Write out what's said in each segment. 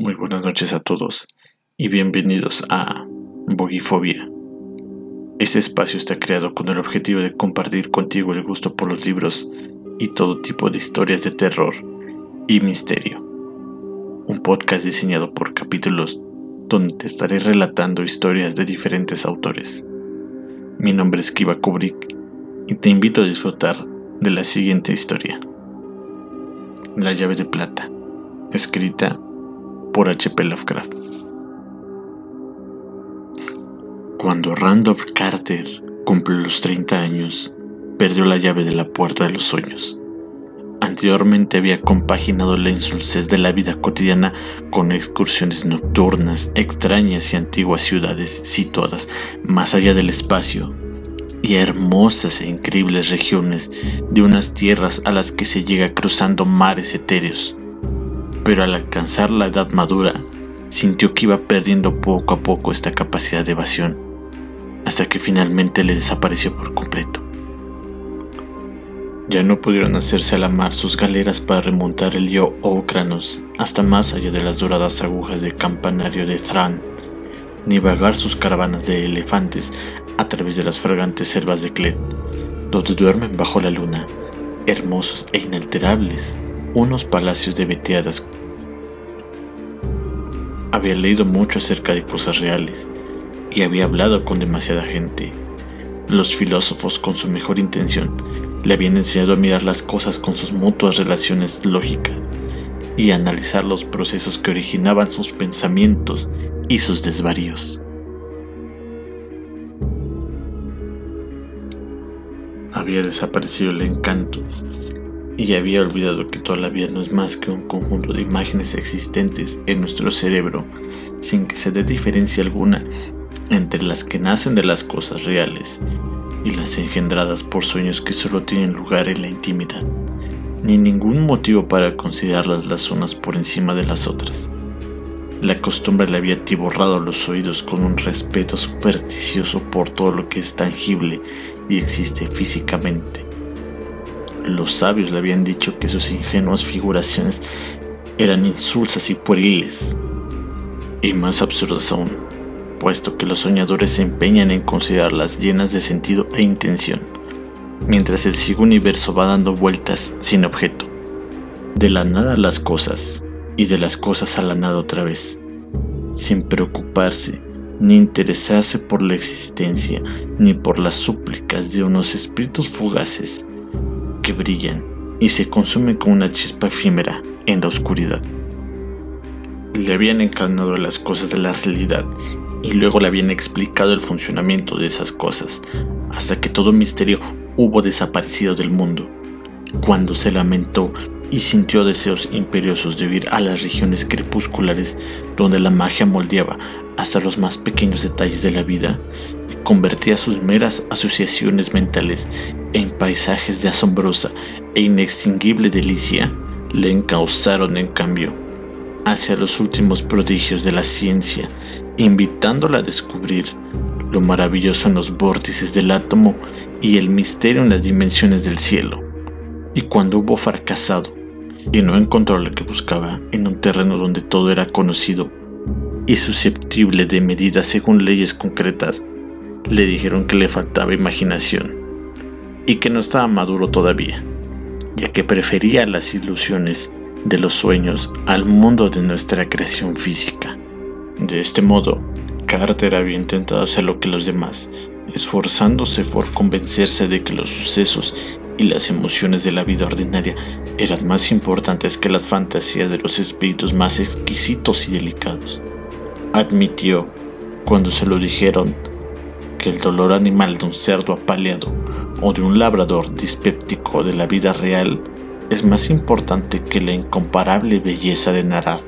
Muy buenas noches a todos y bienvenidos a Bogifobia. Este espacio está creado con el objetivo de compartir contigo el gusto por los libros y todo tipo de historias de terror y misterio. Un podcast diseñado por capítulos donde te estaré relatando historias de diferentes autores. Mi nombre es Kiva Kubrick y te invito a disfrutar de la siguiente historia. La llave de plata, escrita por H.P. Lovecraft. Cuando Randolph Carter cumplió los 30 años, perdió la llave de la puerta de los sueños. Anteriormente había compaginado la insulsez de la vida cotidiana con excursiones nocturnas, extrañas y antiguas ciudades situadas más allá del espacio y hermosas e increíbles regiones de unas tierras a las que se llega cruzando mares etéreos pero al alcanzar la edad madura, sintió que iba perdiendo poco a poco esta capacidad de evasión, hasta que finalmente le desapareció por completo. Ya no pudieron hacerse a la mar sus galeras para remontar el río Ocranos hasta más allá de las doradas agujas del campanario de Thran, ni vagar sus caravanas de elefantes a través de las fragantes selvas de Clet, donde duermen bajo la luna, hermosos e inalterables, unos palacios de veteadas había leído mucho acerca de cosas reales y había hablado con demasiada gente. Los filósofos, con su mejor intención, le habían enseñado a mirar las cosas con sus mutuas relaciones lógicas y a analizar los procesos que originaban sus pensamientos y sus desvaríos. Había desaparecido el encanto y había olvidado que toda la vida no es más que un conjunto de imágenes existentes en nuestro cerebro sin que se dé diferencia alguna entre las que nacen de las cosas reales y las engendradas por sueños que solo tienen lugar en la intimidad, ni ningún motivo para considerarlas las unas por encima de las otras. La costumbre le había tiborrado los oídos con un respeto supersticioso por todo lo que es tangible y existe físicamente los sabios le habían dicho que sus ingenuas figuraciones eran insulsas y pueriles, y más absurdas aún, puesto que los soñadores se empeñan en considerarlas llenas de sentido e intención, mientras el ciego universo va dando vueltas sin objeto, de la nada a las cosas y de las cosas a la nada otra vez, sin preocuparse ni interesarse por la existencia ni por las súplicas de unos espíritus fugaces que brillan y se consumen con una chispa efímera en la oscuridad. Le habían encarnado las cosas de la realidad y luego le habían explicado el funcionamiento de esas cosas, hasta que todo misterio hubo desaparecido del mundo. Cuando se lamentó y sintió deseos imperiosos de huir a las regiones crepusculares donde la magia moldeaba hasta los más pequeños detalles de la vida, convertía sus meras asociaciones mentales en paisajes de asombrosa e inextinguible delicia, le encauzaron en cambio hacia los últimos prodigios de la ciencia, invitándola a descubrir lo maravilloso en los vórtices del átomo y el misterio en las dimensiones del cielo. Y cuando hubo fracasado y no encontró lo que buscaba en un terreno donde todo era conocido y susceptible de medidas según leyes concretas, le dijeron que le faltaba imaginación y que no estaba maduro todavía, ya que prefería las ilusiones de los sueños al mundo de nuestra creación física. De este modo, Carter había intentado hacer lo que los demás, esforzándose por convencerse de que los sucesos y las emociones de la vida ordinaria eran más importantes que las fantasías de los espíritus más exquisitos y delicados. Admitió, cuando se lo dijeron, que el dolor animal de un cerdo apaleado o de un labrador dispéptico de la vida real es más importante que la incomparable belleza de Narad,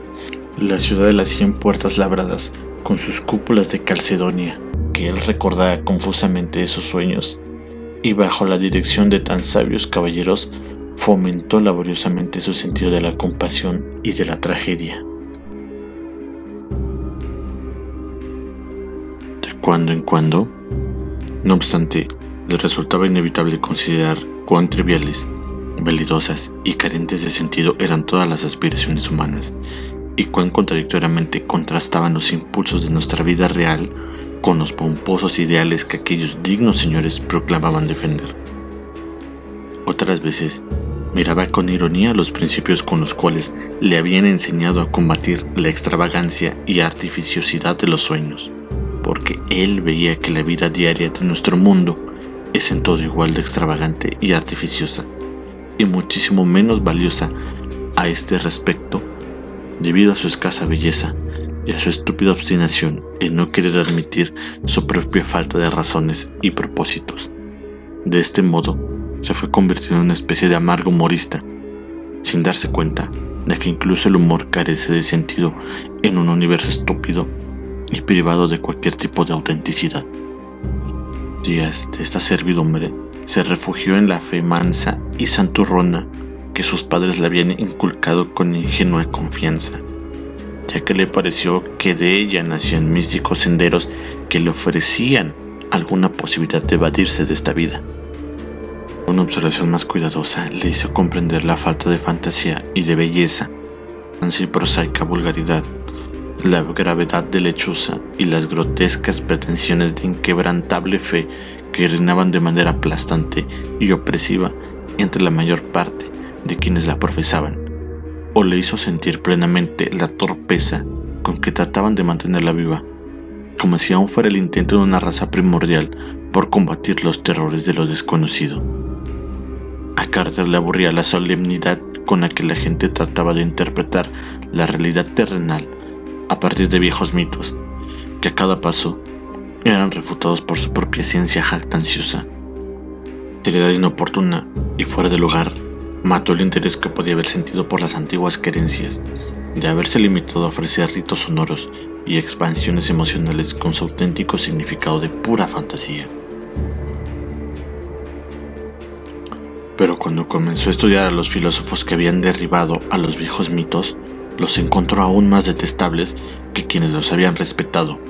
la ciudad de las cien puertas labradas con sus cúpulas de Calcedonia, que él recordaba confusamente esos sueños, y bajo la dirección de tan sabios caballeros fomentó laboriosamente su sentido de la compasión y de la tragedia. De cuando en cuando, no obstante, le resultaba inevitable considerar cuán triviales, velidosas y carentes de sentido eran todas las aspiraciones humanas, y cuán contradictoriamente contrastaban los impulsos de nuestra vida real con los pomposos ideales que aquellos dignos señores proclamaban defender. Otras veces miraba con ironía los principios con los cuales le habían enseñado a combatir la extravagancia y artificiosidad de los sueños, porque él veía que la vida diaria de nuestro mundo es en todo igual de extravagante y artificiosa, y muchísimo menos valiosa a este respecto debido a su escasa belleza y a su estúpida obstinación en no querer admitir su propia falta de razones y propósitos. De este modo, se fue convirtiendo en una especie de amargo humorista, sin darse cuenta de que incluso el humor carece de sentido en un universo estúpido y privado de cualquier tipo de autenticidad. Días de esta servidumbre se refugió en la fe mansa y santurrona que sus padres le habían inculcado con ingenua confianza, ya que le pareció que de ella nacían místicos senderos que le ofrecían alguna posibilidad de evadirse de esta vida. Una observación más cuidadosa le hizo comprender la falta de fantasía y de belleza, y prosaica vulgaridad, la gravedad de lechuza y las grotescas pretensiones de inquebrantable fe que reinaban de manera aplastante y opresiva entre la mayor parte de quienes la profesaban, o le hizo sentir plenamente la torpeza con que trataban de mantenerla viva, como si aún fuera el intento de una raza primordial por combatir los terrores de lo desconocido. A Carter le aburría la solemnidad con la que la gente trataba de interpretar la realidad terrenal a partir de viejos mitos, que a cada paso eran refutados por su propia ciencia jactanciosa. Seriedad inoportuna y fuera de lugar mató el interés que podía haber sentido por las antiguas creencias de haberse limitado a ofrecer ritos sonoros y expansiones emocionales con su auténtico significado de pura fantasía. Pero cuando comenzó a estudiar a los filósofos que habían derribado a los viejos mitos, los encontró aún más detestables que quienes los habían respetado.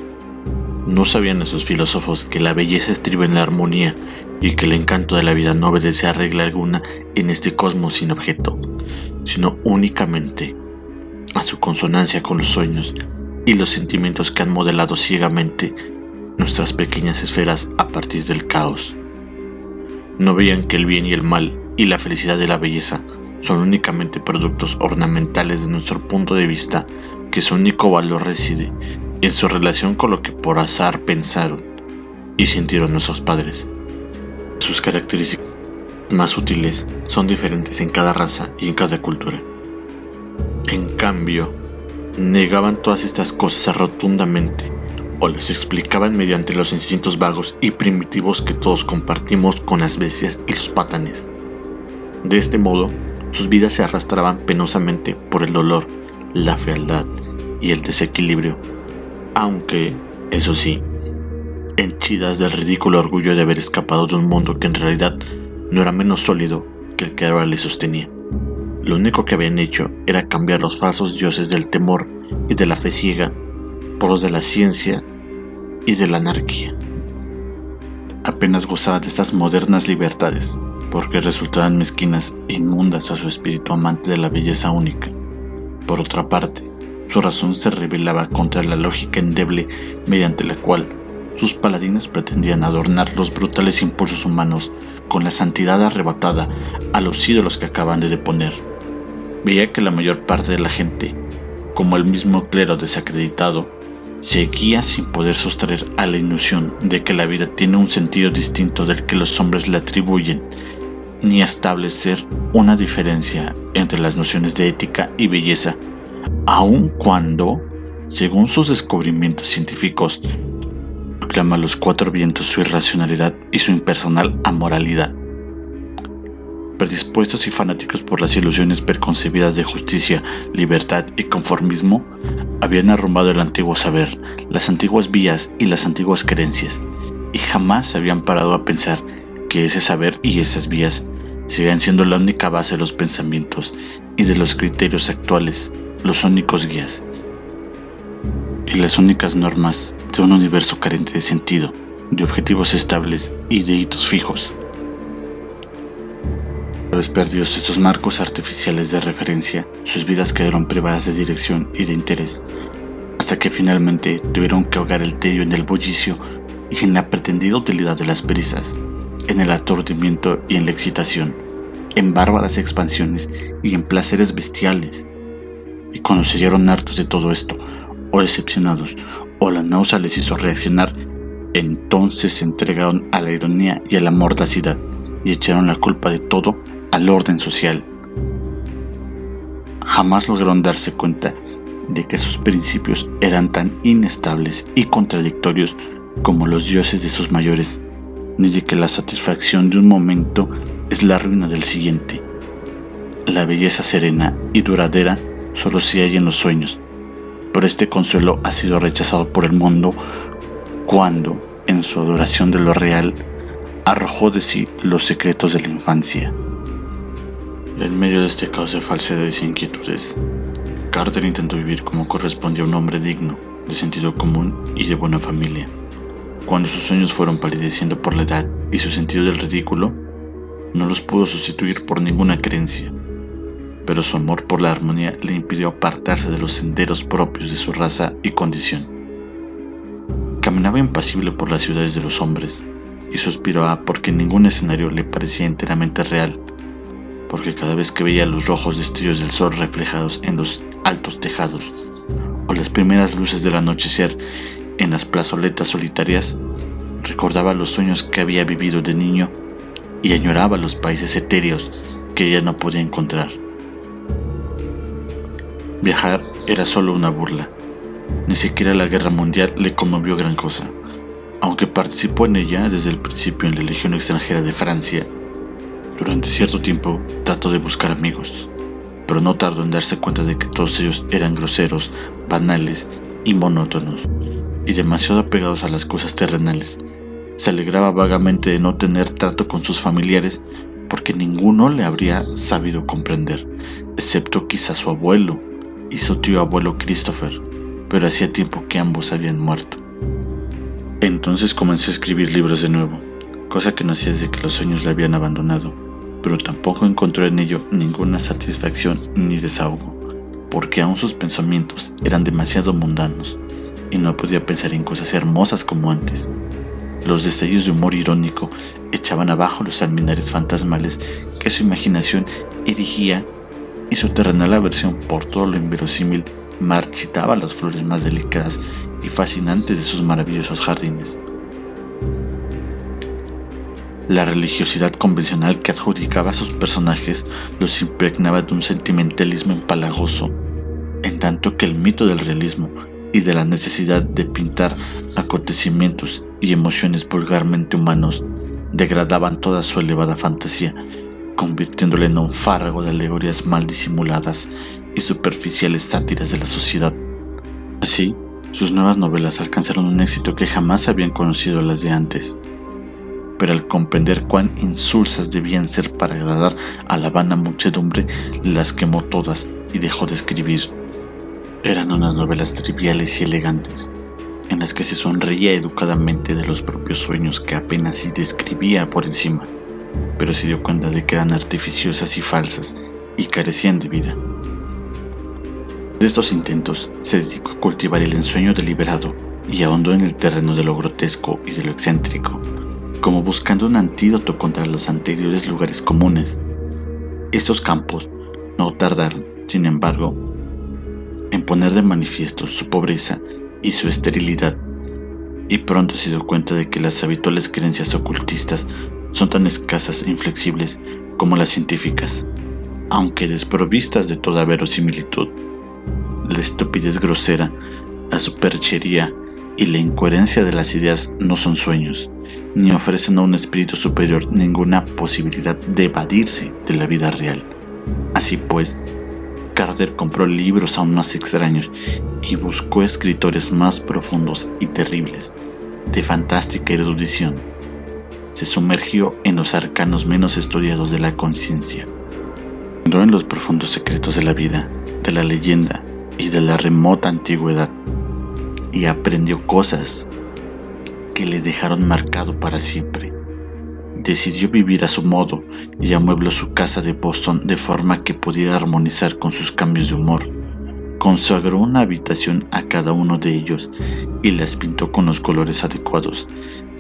No sabían esos filósofos que la belleza estriba en la armonía y que el encanto de la vida no obedece a regla alguna en este cosmos sin objeto, sino únicamente a su consonancia con los sueños y los sentimientos que han modelado ciegamente nuestras pequeñas esferas a partir del caos. No veían que el bien y el mal y la felicidad de la belleza son únicamente productos ornamentales de nuestro punto de vista, que su único valor reside en su relación con lo que por azar pensaron y sintieron nuestros padres. Sus características más útiles son diferentes en cada raza y en cada cultura. En cambio, negaban todas estas cosas rotundamente o les explicaban mediante los instintos vagos y primitivos que todos compartimos con las bestias y los patanes. De este modo, sus vidas se arrastraban penosamente por el dolor, la fealdad y el desequilibrio, aunque, eso sí, henchidas del ridículo orgullo de haber escapado de un mundo que en realidad no era menos sólido que el que ahora les sostenía. Lo único que habían hecho era cambiar los falsos dioses del temor y de la fe ciega por los de la ciencia y de la anarquía. Apenas gozaba de estas modernas libertades, porque resultaban mezquinas e inmundas a su espíritu amante de la belleza única. Por otra parte, su razón se rebelaba contra la lógica endeble mediante la cual sus paladines pretendían adornar los brutales impulsos humanos con la santidad arrebatada a los ídolos que acaban de deponer. Veía que la mayor parte de la gente, como el mismo clero desacreditado, seguía sin poder sostener a la ilusión de que la vida tiene un sentido distinto del que los hombres le atribuyen, ni establecer una diferencia entre las nociones de ética y belleza, aun cuando, según sus descubrimientos científicos, proclama a los cuatro vientos su irracionalidad y su impersonal amoralidad. Predispuestos y fanáticos por las ilusiones preconcebidas de justicia, libertad y conformismo, habían arrumbado el antiguo saber, las antiguas vías y las antiguas creencias, y jamás se habían parado a pensar que ese saber y esas vías seguían siendo la única base de los pensamientos y de los criterios actuales, los únicos guías y las únicas normas de un universo carente de sentido, de objetivos estables y de hitos fijos. Una vez perdidos estos marcos artificiales de referencia, sus vidas quedaron privadas de dirección y de interés, hasta que finalmente tuvieron que ahogar el tedio en el bullicio y en la pretendida utilidad de las prisas, en el aturdimiento y en la excitación, en bárbaras expansiones y en placeres bestiales. Y cuando se hallaron hartos de todo esto, o decepcionados, o la náusea les hizo reaccionar, entonces se entregaron a la ironía y a la mordacidad y echaron la culpa de todo al orden social. Jamás lograron darse cuenta de que sus principios eran tan inestables y contradictorios como los dioses de sus mayores, ni de que la satisfacción de un momento es la ruina del siguiente. La belleza serena y duradera solo se halla en los sueños, pero este consuelo ha sido rechazado por el mundo cuando, en su adoración de lo real, arrojó de sí los secretos de la infancia. En medio de este caos de falsedades e inquietudes, Carter intentó vivir como correspondía a un hombre digno, de sentido común y de buena familia. Cuando sus sueños fueron palideciendo por la edad y su sentido del ridículo, no los pudo sustituir por ninguna creencia, pero su amor por la armonía le impidió apartarse de los senderos propios de su raza y condición. Caminaba impasible por las ciudades de los hombres y suspiraba porque ningún escenario le parecía enteramente real porque cada vez que veía los rojos destellos del sol reflejados en los altos tejados, o las primeras luces del anochecer en las plazoletas solitarias, recordaba los sueños que había vivido de niño y añoraba los países etéreos que ya no podía encontrar. Viajar era solo una burla. Ni siquiera la guerra mundial le conmovió gran cosa. Aunque participó en ella desde el principio en la Legión extranjera de Francia durante cierto tiempo trató de buscar amigos, pero no tardó en darse cuenta de que todos ellos eran groseros, banales y monótonos, y demasiado apegados a las cosas terrenales. Se alegraba vagamente de no tener trato con sus familiares porque ninguno le habría sabido comprender, excepto quizá su abuelo y su tío abuelo Christopher, pero hacía tiempo que ambos habían muerto. Entonces comenzó a escribir libros de nuevo, cosa que no hacía desde que los sueños le habían abandonado pero tampoco encontró en ello ninguna satisfacción ni desahogo, porque aún sus pensamientos eran demasiado mundanos y no podía pensar en cosas hermosas como antes. Los destellos de humor irónico echaban abajo los alminares fantasmales que su imaginación erigía y su terrenal aversión por todo lo inverosímil marchitaba las flores más delicadas y fascinantes de sus maravillosos jardines. La religiosidad convencional que adjudicaba a sus personajes los impregnaba de un sentimentalismo empalagoso, en tanto que el mito del realismo y de la necesidad de pintar acontecimientos y emociones vulgarmente humanos degradaban toda su elevada fantasía, convirtiéndole en un fárrago de alegorías mal disimuladas y superficiales sátiras de la sociedad. Así, sus nuevas novelas alcanzaron un éxito que jamás habían conocido las de antes pero al comprender cuán insulsas debían ser para agradar a la vana muchedumbre, las quemó todas y dejó de escribir. Eran unas novelas triviales y elegantes, en las que se sonreía educadamente de los propios sueños que apenas si describía por encima, pero se dio cuenta de que eran artificiosas y falsas y carecían de vida. De estos intentos se dedicó a cultivar el ensueño deliberado y ahondó en el terreno de lo grotesco y de lo excéntrico, como buscando un antídoto contra los anteriores lugares comunes. Estos campos no tardaron, sin embargo, en poner de manifiesto su pobreza y su esterilidad, y pronto se dio cuenta de que las habituales creencias ocultistas son tan escasas e inflexibles como las científicas, aunque desprovistas de toda verosimilitud. La estupidez grosera, la superchería y la incoherencia de las ideas no son sueños, ni ofrecen a un espíritu superior ninguna posibilidad de evadirse de la vida real. Así pues, Carter compró libros aún más extraños y buscó escritores más profundos y terribles, de fantástica erudición. Se sumergió en los arcanos menos estudiados de la conciencia. Entró en los profundos secretos de la vida, de la leyenda y de la remota antigüedad y aprendió cosas que le dejaron marcado para siempre. Decidió vivir a su modo y amuebló su casa de Boston de forma que pudiera armonizar con sus cambios de humor. Consagró una habitación a cada uno de ellos y las pintó con los colores adecuados,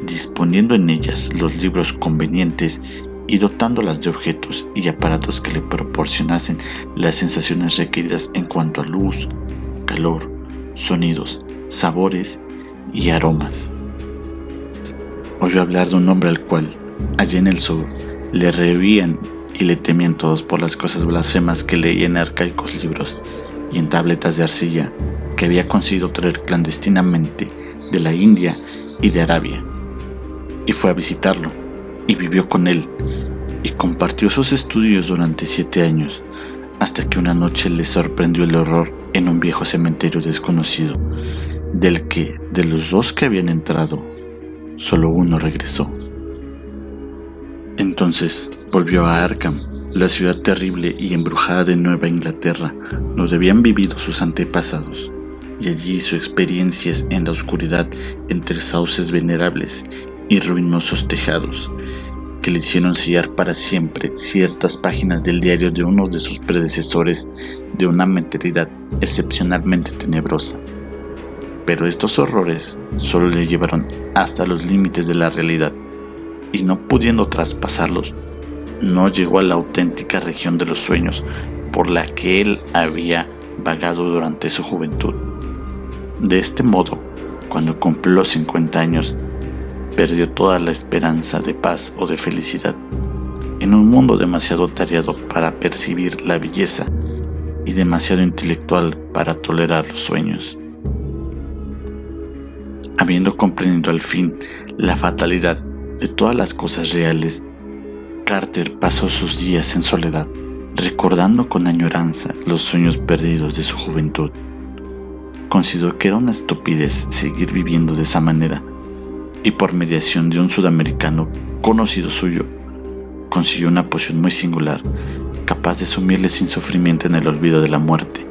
disponiendo en ellas los libros convenientes y dotándolas de objetos y aparatos que le proporcionasen las sensaciones requeridas en cuanto a luz, calor, sonidos, sabores y aromas. Oyó hablar de un hombre al cual, allí en el sur, le rehuían y le temían todos por las cosas blasfemas que leía en arcaicos libros y en tabletas de arcilla que había conseguido traer clandestinamente de la India y de Arabia. Y fue a visitarlo, y vivió con él, y compartió sus estudios durante siete años, hasta que una noche le sorprendió el horror en un viejo cementerio desconocido, del que, de los dos que habían entrado, solo uno regresó. Entonces volvió a Arkham, la ciudad terrible y embrujada de Nueva Inglaterra, donde habían vivido sus antepasados, y allí hizo experiencias en la oscuridad entre sauces venerables y ruinosos tejados, que le hicieron sellar para siempre ciertas páginas del diario de uno de sus predecesores de una mentalidad excepcionalmente tenebrosa. Pero estos horrores solo le llevaron hasta los límites de la realidad, y no pudiendo traspasarlos, no llegó a la auténtica región de los sueños por la que él había vagado durante su juventud. De este modo, cuando cumplió los 50 años, perdió toda la esperanza de paz o de felicidad en un mundo demasiado tareado para percibir la belleza y demasiado intelectual para tolerar los sueños. Habiendo comprendido al fin la fatalidad de todas las cosas reales, Carter pasó sus días en soledad, recordando con añoranza los sueños perdidos de su juventud. Consideró que era una estupidez seguir viviendo de esa manera y por mediación de un sudamericano conocido suyo, consiguió una poción muy singular, capaz de sumirle sin sufrimiento en el olvido de la muerte.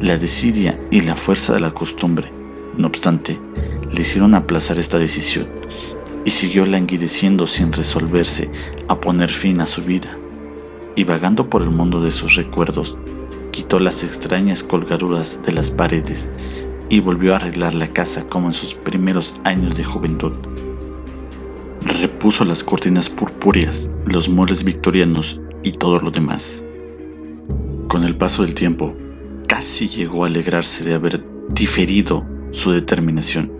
La desidia y la fuerza de la costumbre, no obstante, le hicieron aplazar esta decisión y siguió languideciendo sin resolverse a poner fin a su vida. Y vagando por el mundo de sus recuerdos, quitó las extrañas colgaduras de las paredes y volvió a arreglar la casa como en sus primeros años de juventud. Repuso las cortinas purpúreas, los muebles victorianos y todo lo demás. Con el paso del tiempo, casi llegó a alegrarse de haber diferido su determinación,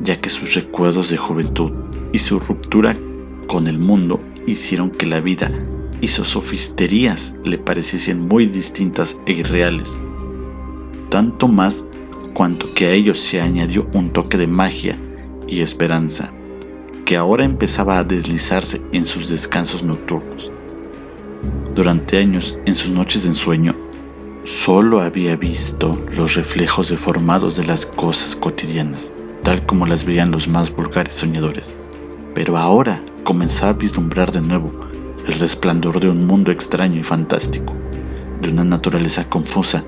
ya que sus recuerdos de juventud y su ruptura con el mundo hicieron que la vida y sus sofisterías le pareciesen muy distintas e irreales. Tanto más cuanto que a ellos se añadió un toque de magia y esperanza, que ahora empezaba a deslizarse en sus descansos nocturnos. Durante años, en sus noches de ensueño, solo había visto los reflejos deformados de las cosas cotidianas, tal como las veían los más vulgares soñadores. Pero ahora comenzaba a vislumbrar de nuevo el resplandor de un mundo extraño y fantástico, de una naturaleza confusa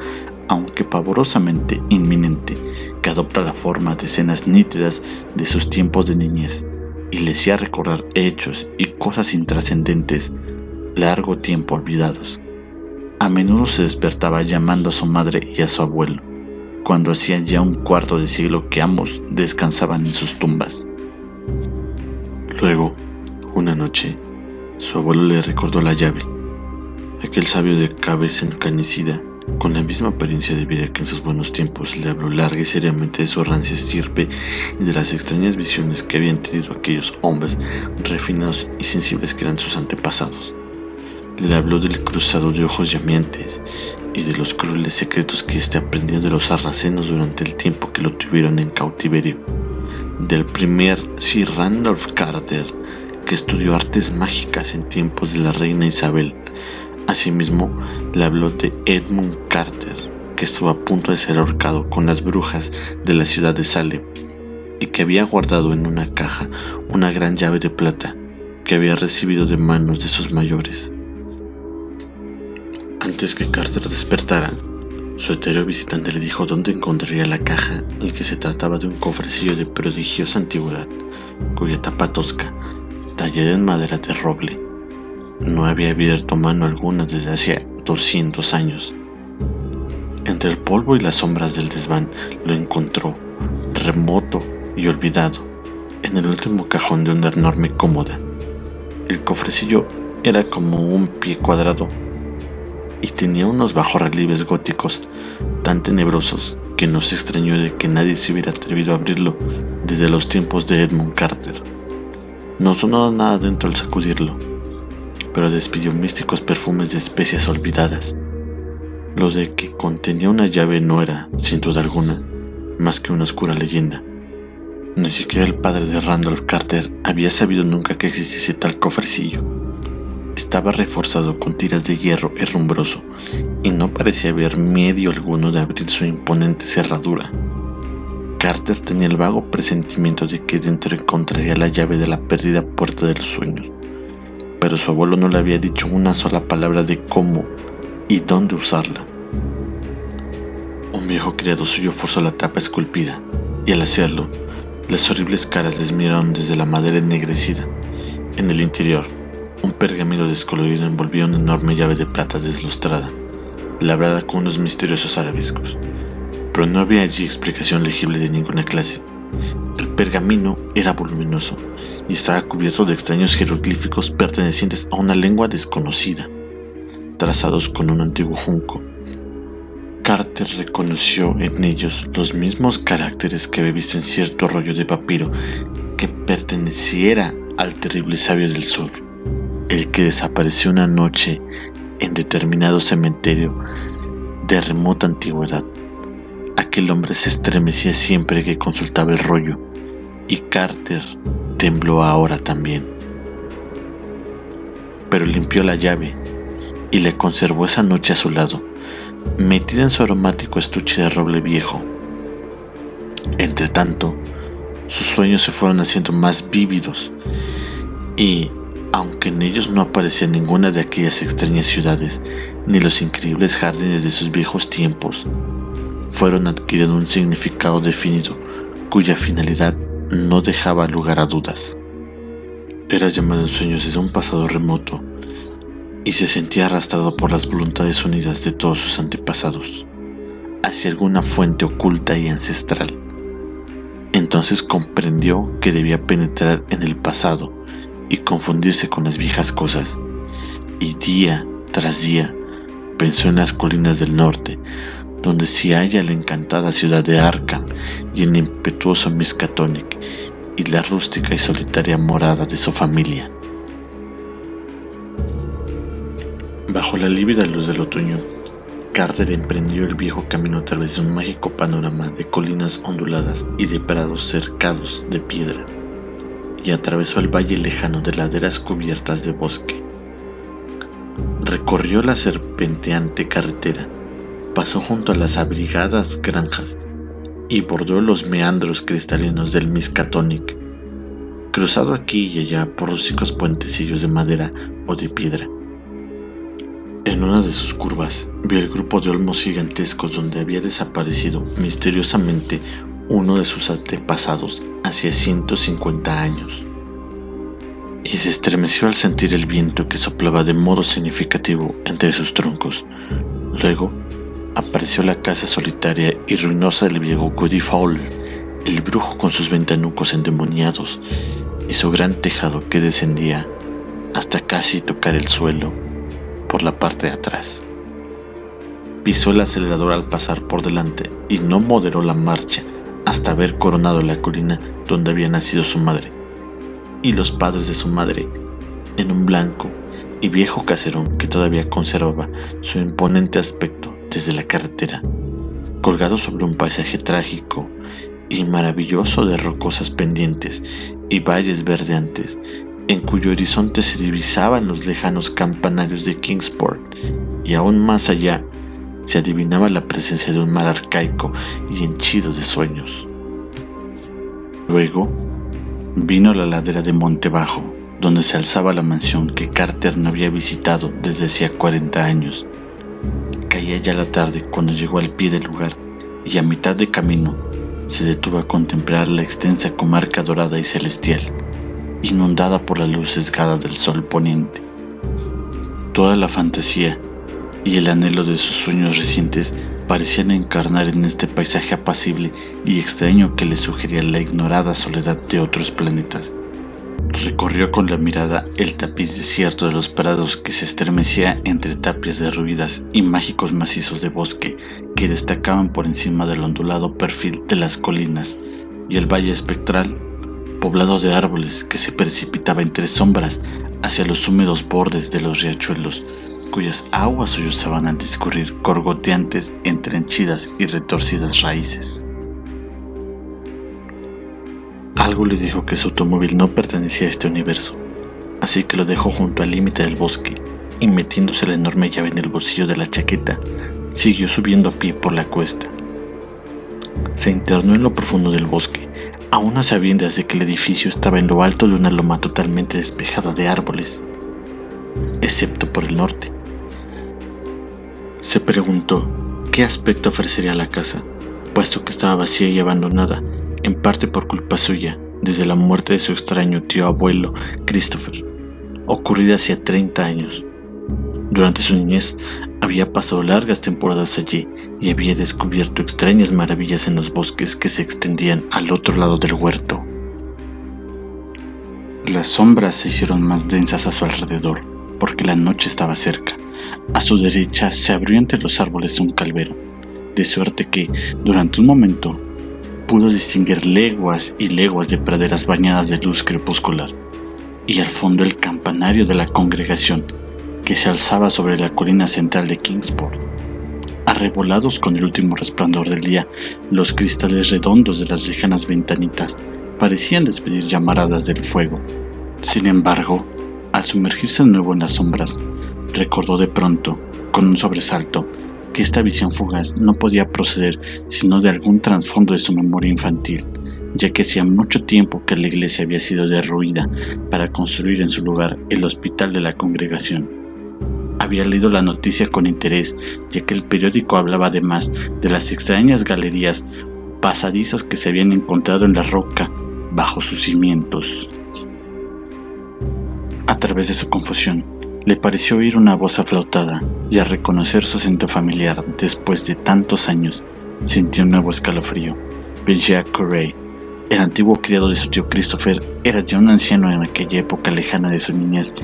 aunque pavorosamente inminente, que adopta la forma de escenas nítidas de sus tiempos de niñez y le hacía recordar hechos y cosas intrascendentes largo tiempo olvidados. A menudo se despertaba llamando a su madre y a su abuelo, cuando hacía ya un cuarto de siglo que ambos descansaban en sus tumbas. Luego, una noche, su abuelo le recordó la llave, aquel sabio de cabeza encanecida con la misma apariencia de vida que en sus buenos tiempos, le habló larga y seriamente de su rancia estirpe y de las extrañas visiones que habían tenido aquellos hombres refinados y sensibles que eran sus antepasados. Le habló del cruzado de ojos llameantes y de los crueles secretos que éste aprendió de los sarracenos durante el tiempo que lo tuvieron en cautiverio. Del primer Sir Randolph Carter, que estudió artes mágicas en tiempos de la reina Isabel, Asimismo, le habló de Edmund Carter, que estuvo a punto de ser ahorcado con las brujas de la ciudad de Salem y que había guardado en una caja una gran llave de plata que había recibido de manos de sus mayores. Antes que Carter despertara, su etéreo visitante le dijo dónde encontraría la caja y que se trataba de un cofrecillo de prodigiosa antigüedad, cuya tapa tosca tallada en madera de roble. No había abierto mano alguna desde hacía 200 años. Entre el polvo y las sombras del desván lo encontró, remoto y olvidado, en el último cajón de una enorme cómoda. El cofrecillo era como un pie cuadrado y tenía unos bajorrelieves góticos tan tenebrosos que no se extrañó de que nadie se hubiera atrevido a abrirlo desde los tiempos de Edmund Carter. No sonó nada dentro al sacudirlo, pero despidió místicos perfumes de especias olvidadas. Lo de que contenía una llave no era, sin duda alguna, más que una oscura leyenda. Ni siquiera el padre de Randolph Carter había sabido nunca que existiese tal cofrecillo. Estaba reforzado con tiras de hierro herrumbroso y no parecía haber medio alguno de abrir su imponente cerradura. Carter tenía el vago presentimiento de que dentro encontraría la llave de la perdida puerta de los sueños, pero su abuelo no le había dicho una sola palabra de cómo y dónde usarla. Un viejo criado suyo forzó la tapa esculpida, y al hacerlo, las horribles caras les miraron desde la madera ennegrecida. En el interior, un pergamino descolorido envolvía una enorme llave de plata deslustrada, labrada con unos misteriosos arabescos. Pero no había allí explicación legible de ninguna clase. El pergamino era voluminoso y estaba cubierto de extraños jeroglíficos pertenecientes a una lengua desconocida, trazados con un antiguo junco. Carter reconoció en ellos los mismos caracteres que había visto en cierto rollo de papiro que perteneciera al terrible sabio del sur el que desapareció una noche en determinado cementerio de remota antigüedad. Aquel hombre se estremecía siempre que consultaba el rollo y Carter tembló ahora también. Pero limpió la llave y le conservó esa noche a su lado, metida en su aromático estuche de roble viejo. Entre tanto, sus sueños se fueron haciendo más vívidos y aunque en ellos no aparecía ninguna de aquellas extrañas ciudades, ni los increíbles jardines de sus viejos tiempos, fueron adquiriendo un significado definido cuya finalidad no dejaba lugar a dudas. Era llamado en sueños desde un pasado remoto y se sentía arrastrado por las voluntades unidas de todos sus antepasados hacia alguna fuente oculta y ancestral. Entonces comprendió que debía penetrar en el pasado y confundirse con las viejas cosas. Y día tras día pensó en las colinas del norte, donde se halla la encantada ciudad de Arkham y el impetuoso Miskatonic y la rústica y solitaria morada de su familia. Bajo la lívida luz del otoño, Carter emprendió el viejo camino a través de un mágico panorama de colinas onduladas y de prados cercados de piedra y atravesó el valle lejano de laderas cubiertas de bosque. Recorrió la serpenteante carretera, pasó junto a las abrigadas granjas y bordó los meandros cristalinos del Miskatonic, cruzado aquí y allá por rústicos puentecillos de madera o de piedra. En una de sus curvas vio el grupo de olmos gigantescos donde había desaparecido misteriosamente uno de sus antepasados hacía 150 años. Y se estremeció al sentir el viento que soplaba de modo significativo entre sus troncos. Luego apareció la casa solitaria y ruinosa del viejo Goody Fowler, el brujo con sus ventanucos endemoniados y su gran tejado que descendía hasta casi tocar el suelo por la parte de atrás. Pisó el acelerador al pasar por delante y no moderó la marcha hasta haber coronado la colina donde había nacido su madre y los padres de su madre en un blanco y viejo caserón que todavía conservaba su imponente aspecto desde la carretera, colgado sobre un paisaje trágico y maravilloso de rocosas pendientes y valles verdeantes, en cuyo horizonte se divisaban los lejanos campanarios de Kingsport, y aún más allá se adivinaba la presencia de un mar arcaico y henchido de sueños. Luego vino la ladera de Monte Bajo, donde se alzaba la mansión que Carter no había visitado desde hacía 40 años. Caía ya la tarde cuando llegó al pie del lugar y a mitad de camino se detuvo a contemplar la extensa comarca dorada y celestial. inundada por la luz sesgada del sol poniente. Toda la fantasía y el anhelo de sus sueños recientes parecían encarnar en este paisaje apacible y extraño que le sugería la ignorada soledad de otros planetas. Recorrió con la mirada el tapiz desierto de los prados que se estremecía entre tapias derruidas y mágicos macizos de bosque que destacaban por encima del ondulado perfil de las colinas y el valle espectral, poblado de árboles que se precipitaba entre sombras hacia los húmedos bordes de los riachuelos, cuyas aguas sollozaban al discurrir corgoteantes entre y retorcidas raíces. Algo le dijo que su automóvil no pertenecía a este universo, así que lo dejó junto al límite del bosque y metiéndose la enorme llave en el bolsillo de la chaqueta, siguió subiendo a pie por la cuesta. Se internó en lo profundo del bosque, aún a sabiendas de que el edificio estaba en lo alto de una loma totalmente despejada de árboles, excepto por el norte. Se preguntó qué aspecto ofrecería la casa, puesto que estaba vacía y abandonada en parte por culpa suya, desde la muerte de su extraño tío abuelo, Christopher, ocurrida hacía 30 años. Durante su niñez había pasado largas temporadas allí y había descubierto extrañas maravillas en los bosques que se extendían al otro lado del huerto. Las sombras se hicieron más densas a su alrededor, porque la noche estaba cerca. A su derecha se abrió entre los árboles un calvero, de suerte que, durante un momento, pudo distinguir leguas y leguas de praderas bañadas de luz crepuscular, y al fondo el campanario de la congregación que se alzaba sobre la colina central de Kingsport. Arrebolados con el último resplandor del día, los cristales redondos de las lejanas ventanitas parecían despedir llamaradas del fuego. Sin embargo, al sumergirse de nuevo en las sombras, recordó de pronto, con un sobresalto, que esta visión fugaz no podía proceder sino de algún trasfondo de su memoria infantil, ya que hacía mucho tiempo que la iglesia había sido derruida para construir en su lugar el hospital de la congregación. Había leído la noticia con interés, ya que el periódico hablaba además de las extrañas galerías pasadizos que se habían encontrado en la roca bajo sus cimientos. A través de su confusión, le pareció oír una voz aflautada y al reconocer su acento familiar después de tantos años, sintió un nuevo escalofrío. Benjamin Corey, el antiguo criado de su tío Christopher, era ya un anciano en aquella época lejana de su niñez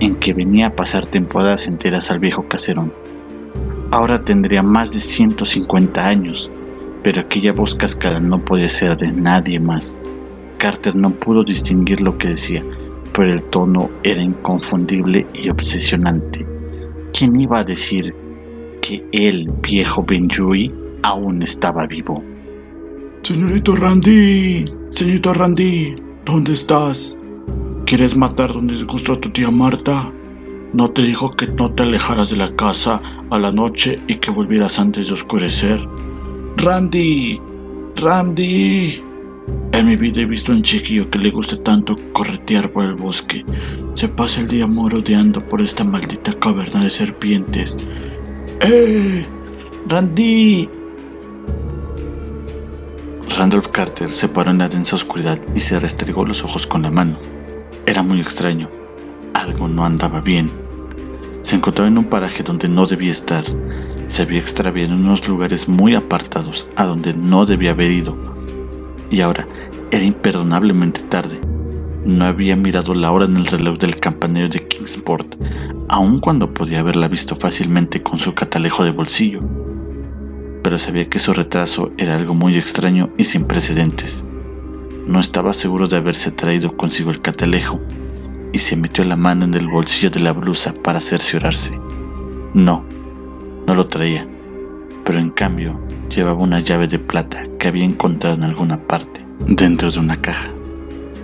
en que venía a pasar temporadas enteras al viejo caserón. Ahora tendría más de 150 años, pero aquella voz cascada no podía ser de nadie más. Carter no pudo distinguir lo que decía, pero el tono era inconfundible y obsesionante. ¿Quién iba a decir que el viejo Benjui aún estaba vivo? Señorito Randy, señorito Randy, ¿dónde estás? ¿Quieres matar donde disgustó a tu tía Marta? ¿No te dijo que no te alejaras de la casa a la noche y que volvieras antes de oscurecer? Randy, Randy. En mi vida he visto un chiquillo que le guste tanto corretear por el bosque. Se pasa el día morodeando por esta maldita caverna de serpientes. ¡Eh! ¡Randy! Randolph Carter se paró en la densa oscuridad y se restregó los ojos con la mano. Era muy extraño. Algo no andaba bien. Se encontraba en un paraje donde no debía estar. Se había extraviado en unos lugares muy apartados a donde no debía haber ido y ahora era imperdonablemente tarde. No había mirado la hora en el reloj del campanero de Kingsport, aun cuando podía haberla visto fácilmente con su catalejo de bolsillo. Pero sabía que su retraso era algo muy extraño y sin precedentes. No estaba seguro de haberse traído consigo el catalejo y se metió la mano en el bolsillo de la blusa para cerciorarse. No, no lo traía, pero en cambio llevaba una llave de plata que había encontrado en alguna parte, dentro de una caja.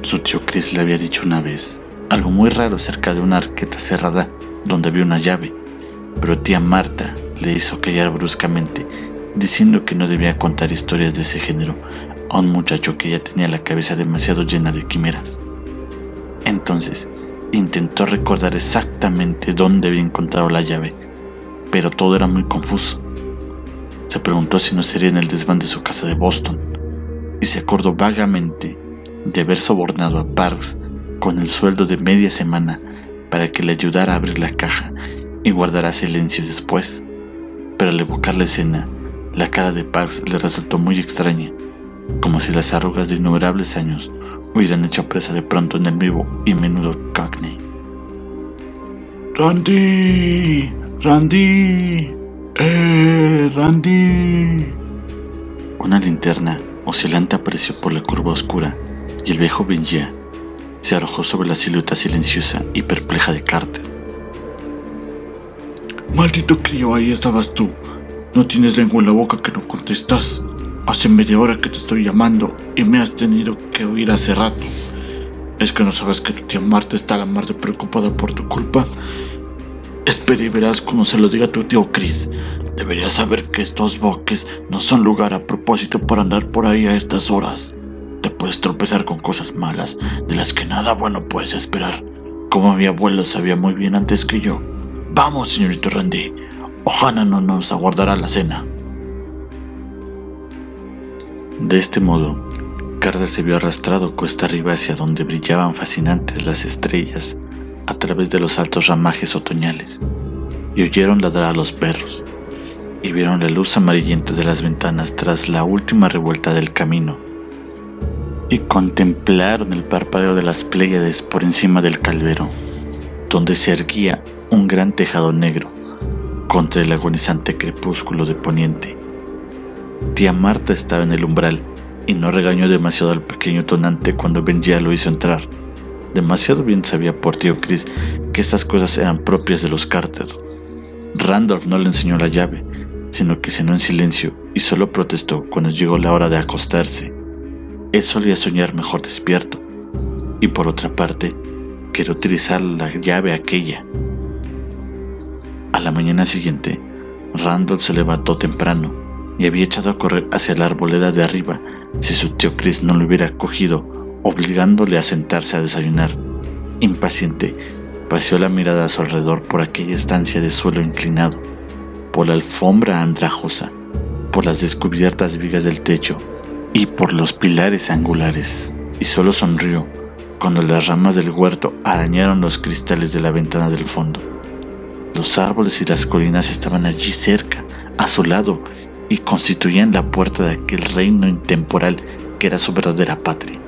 Su tío Chris le había dicho una vez algo muy raro cerca de una arqueta cerrada donde había una llave, pero tía Marta le hizo callar bruscamente, diciendo que no debía contar historias de ese género a un muchacho que ya tenía la cabeza demasiado llena de quimeras. Entonces, intentó recordar exactamente dónde había encontrado la llave, pero todo era muy confuso. Se preguntó si no sería en el desván de su casa de Boston, y se acordó vagamente de haber sobornado a Parks con el sueldo de media semana para que le ayudara a abrir la caja y guardara silencio después. Pero al evocar la escena, la cara de Pax le resultó muy extraña, como si las arrugas de innumerables años hubieran hecho presa de pronto en el vivo y menudo Cockney. ¡Randy! ¡Randy! ¡Eh, Randy! Una linterna oscilante apareció por la curva oscura y el viejo Benjia se arrojó sobre la silueta silenciosa y perpleja de Carter. Maldito crío, ahí estabas tú. No tienes lengua en la boca que no contestas. Hace media hora que te estoy llamando y me has tenido que oír hace rato. ¿Es que no sabes que tu tía Marta está a la mar de preocupada por tu culpa? Espera y verás cuando se lo diga tu tío Chris. Deberías saber que estos bosques no son lugar a propósito para andar por ahí a estas horas. Te puedes tropezar con cosas malas de las que nada bueno puedes esperar, como mi abuelo sabía muy bien antes que yo. Vamos, señorito Randy. Ojalá no nos aguardará la cena. De este modo, Carter se vio arrastrado cuesta arriba hacia donde brillaban fascinantes las estrellas a través de los altos ramajes otoñales, y oyeron ladrar a los perros, y vieron la luz amarillenta de las ventanas tras la última revuelta del camino, y contemplaron el parpadeo de las Pléyades por encima del calvero, donde se erguía un gran tejado negro contra el agonizante crepúsculo de poniente Tía Marta estaba en el umbral y no regañó demasiado al pequeño tonante cuando Benjia lo hizo entrar. Demasiado bien sabía por tío Chris que estas cosas eran propias de los Carter. Randolph no le enseñó la llave, sino que cenó en silencio y solo protestó cuando llegó la hora de acostarse. Él solía soñar mejor despierto, y por otra parte, quería utilizar la llave aquella. A la mañana siguiente, Randolph se levantó temprano y había echado a correr hacia la arboleda de arriba si su tío Chris no lo hubiera cogido, obligándole a sentarse a desayunar. Impaciente, paseó la mirada a su alrededor por aquella estancia de suelo inclinado, por la alfombra andrajosa, por las descubiertas vigas del techo y por los pilares angulares, y solo sonrió cuando las ramas del huerto arañaron los cristales de la ventana del fondo. Los árboles y las colinas estaban allí cerca, a su lado, y constituían la puerta de aquel reino intemporal que era su verdadera patria.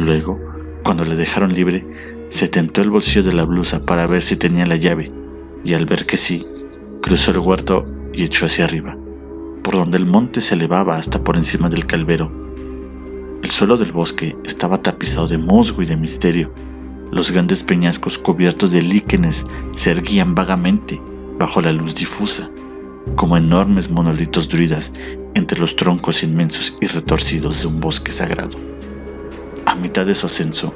Luego, cuando le dejaron libre, se tentó el bolsillo de la blusa para ver si tenía la llave, y al ver que sí, cruzó el huerto y echó hacia arriba, por donde el monte se elevaba hasta por encima del calvero. El suelo del bosque estaba tapizado de musgo y de misterio. Los grandes peñascos cubiertos de líquenes se erguían vagamente bajo la luz difusa como enormes monolitos druidas entre los troncos inmensos y retorcidos de un bosque sagrado. A mitad de su ascenso,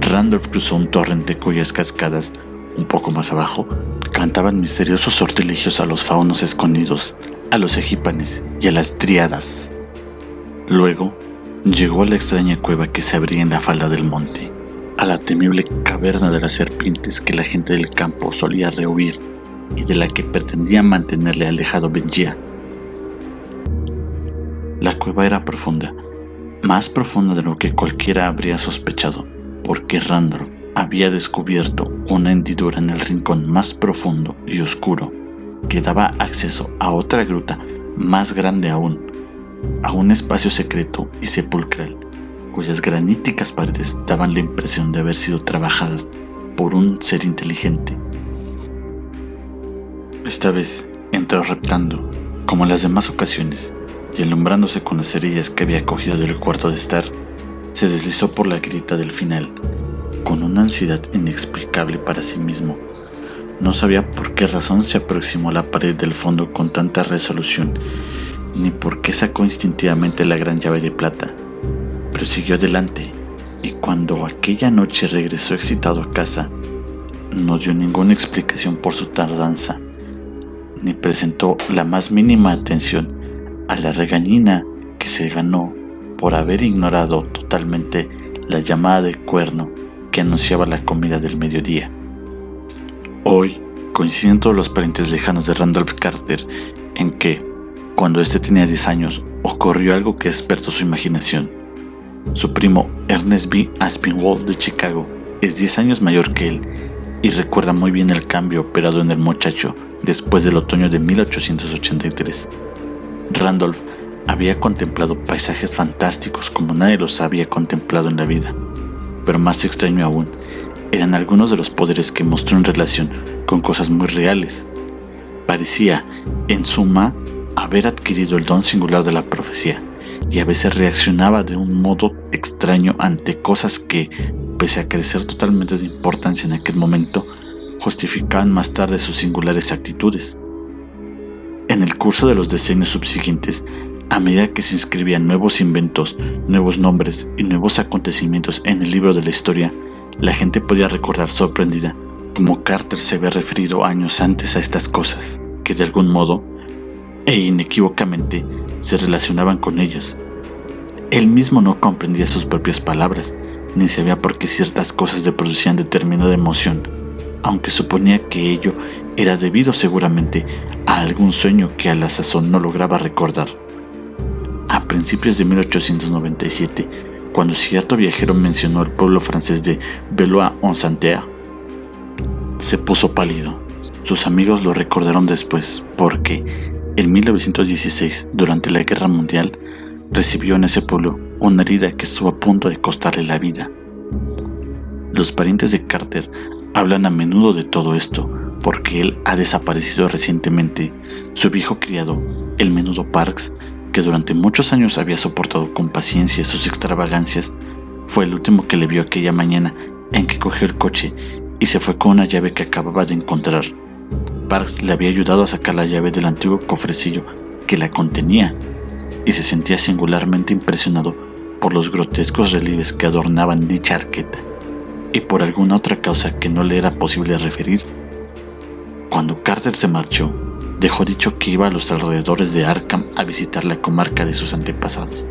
Randolph cruzó un torrente cuyas cascadas, un poco más abajo, cantaban misteriosos sortilegios a los faunos escondidos, a los egípanes y a las triadas. Luego, llegó a la extraña cueva que se abría en la falda del monte, a la temible caverna de las serpientes que la gente del campo solía rehuir y de la que pretendía mantenerle alejado Benjia. La cueva era profunda, más profunda de lo que cualquiera habría sospechado, porque Randolph había descubierto una hendidura en el rincón más profundo y oscuro que daba acceso a otra gruta más grande aún, a un espacio secreto y sepulcral, cuyas graníticas paredes daban la impresión de haber sido trabajadas por un ser inteligente. Esta vez entró reptando, como en las demás ocasiones, y alumbrándose con las cerillas que había cogido del cuarto de estar, se deslizó por la grita del final, con una ansiedad inexplicable para sí mismo. No sabía por qué razón se aproximó a la pared del fondo con tanta resolución, ni por qué sacó instintivamente la gran llave de plata, pero siguió adelante, y cuando aquella noche regresó excitado a casa, no dio ninguna explicación por su tardanza ni presentó la más mínima atención a la regañina que se ganó por haber ignorado totalmente la llamada de cuerno que anunciaba la comida del mediodía. Hoy coinciden todos los parientes lejanos de Randolph Carter en que, cuando éste tenía 10 años, ocurrió algo que despertó su imaginación. Su primo Ernest B. Aspinwall de Chicago es 10 años mayor que él y recuerda muy bien el cambio operado en el muchacho después del otoño de 1883. Randolph había contemplado paisajes fantásticos como nadie los había contemplado en la vida, pero más extraño aún eran algunos de los poderes que mostró en relación con cosas muy reales. Parecía, en suma, haber adquirido el don singular de la profecía y a veces reaccionaba de un modo extraño ante cosas que, pese a crecer totalmente de importancia en aquel momento, justificaban más tarde sus singulares actitudes. En el curso de los decenios subsiguientes, a medida que se inscribían nuevos inventos, nuevos nombres y nuevos acontecimientos en el libro de la historia, la gente podía recordar sorprendida cómo Carter se había referido años antes a estas cosas, que de algún modo e inequívocamente se relacionaban con ellas. Él mismo no comprendía sus propias palabras, ni sabía por qué ciertas cosas le producían determinada emoción, aunque suponía que ello era debido seguramente a algún sueño que a la sazón no lograba recordar. A principios de 1897, cuando cierto viajero mencionó el pueblo francés de Belois-en-Santerre, se puso pálido. Sus amigos lo recordaron después, porque en 1916, durante la Guerra Mundial, recibió en ese pueblo una herida que estuvo a punto de costarle la vida. Los parientes de Carter hablan a menudo de todo esto, porque él ha desaparecido recientemente. Su viejo criado, el menudo Parks, que durante muchos años había soportado con paciencia sus extravagancias, fue el último que le vio aquella mañana en que cogió el coche y se fue con una llave que acababa de encontrar. Parks le había ayudado a sacar la llave del antiguo cofrecillo que la contenía y se sentía singularmente impresionado por los grotescos relieves que adornaban dicha arqueta y por alguna otra causa que no le era posible referir. Cuando Carter se marchó, dejó dicho que iba a los alrededores de Arkham a visitar la comarca de sus antepasados.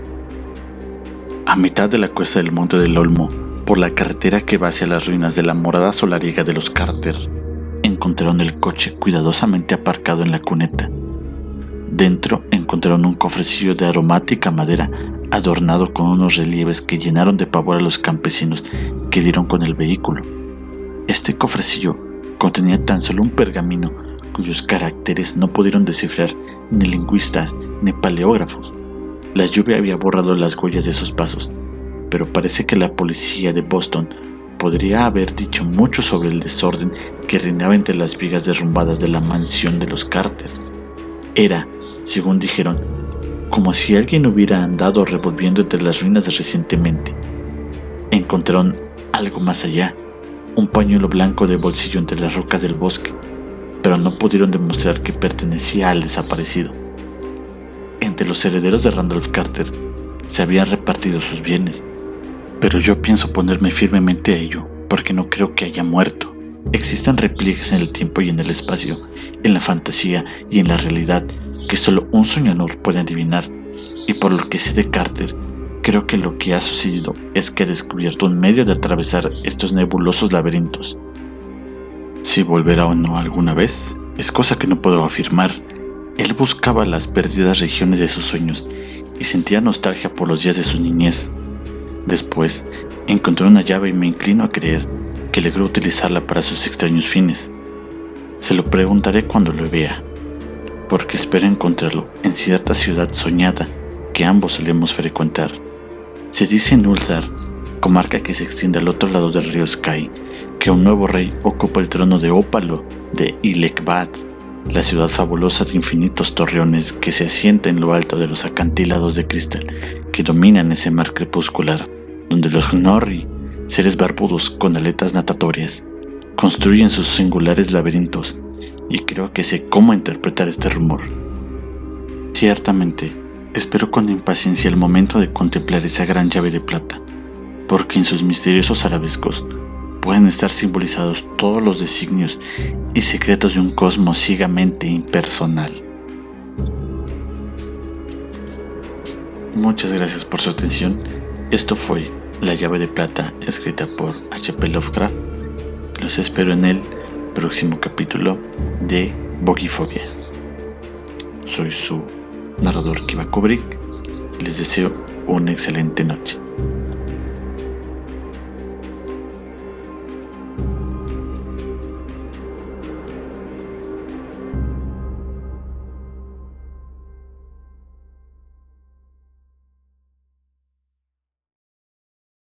A mitad de la cuesta del Monte del Olmo, por la carretera que va hacia las ruinas de la morada solariega de los Carter, encontraron el coche cuidadosamente aparcado en la cuneta. Dentro encontraron un cofrecillo de aromática madera adornado con unos relieves que llenaron de pavor a los campesinos dieron con el vehículo. Este cofrecillo contenía tan solo un pergamino cuyos caracteres no pudieron descifrar ni lingüistas ni paleógrafos. La lluvia había borrado las huellas de sus pasos, pero parece que la policía de Boston podría haber dicho mucho sobre el desorden que reinaba entre las vigas derrumbadas de la mansión de los Carter. Era, según dijeron, como si alguien hubiera andado revolviendo entre las ruinas recientemente. Encontraron algo más allá, un pañuelo blanco de bolsillo entre las rocas del bosque, pero no pudieron demostrar que pertenecía al desaparecido. Entre los herederos de Randolph Carter se habían repartido sus bienes, pero yo pienso ponerme firmemente a ello, porque no creo que haya muerto. Existen repliegues en el tiempo y en el espacio, en la fantasía y en la realidad, que solo un soñador puede adivinar. Y por lo que sé de Carter, creo que lo que ha sucedido es que ha descubierto un medio de atravesar estos nebulosos laberintos. Si volverá o no alguna vez, es cosa que no puedo afirmar. Él buscaba las perdidas regiones de sus sueños y sentía nostalgia por los días de su niñez. Después, encontré una llave y me inclino a creer que logró utilizarla para sus extraños fines. Se lo preguntaré cuando lo vea, porque espero encontrarlo en cierta ciudad soñada que ambos solemos frecuentar. Se dice en Ulthar, comarca que se extiende al otro lado del río Sky, que un nuevo rey ocupa el trono de ópalo de Ilekbad, la ciudad fabulosa de infinitos torreones que se asienta en lo alto de los acantilados de cristal que dominan ese mar crepuscular, donde los Gnorri, seres barbudos con aletas natatorias, construyen sus singulares laberintos, y creo que sé cómo interpretar este rumor. Ciertamente, espero con impaciencia el momento de contemplar esa gran llave de plata, porque en sus misteriosos arabescos pueden estar simbolizados todos los designios y secretos de un cosmos ciegamente impersonal. Muchas gracias por su atención. Esto fue La llave de plata escrita por H.P. Lovecraft. Los espero en el próximo capítulo de Bogifobia. Soy su narrador Kiva Kubrick les deseo una excelente noche.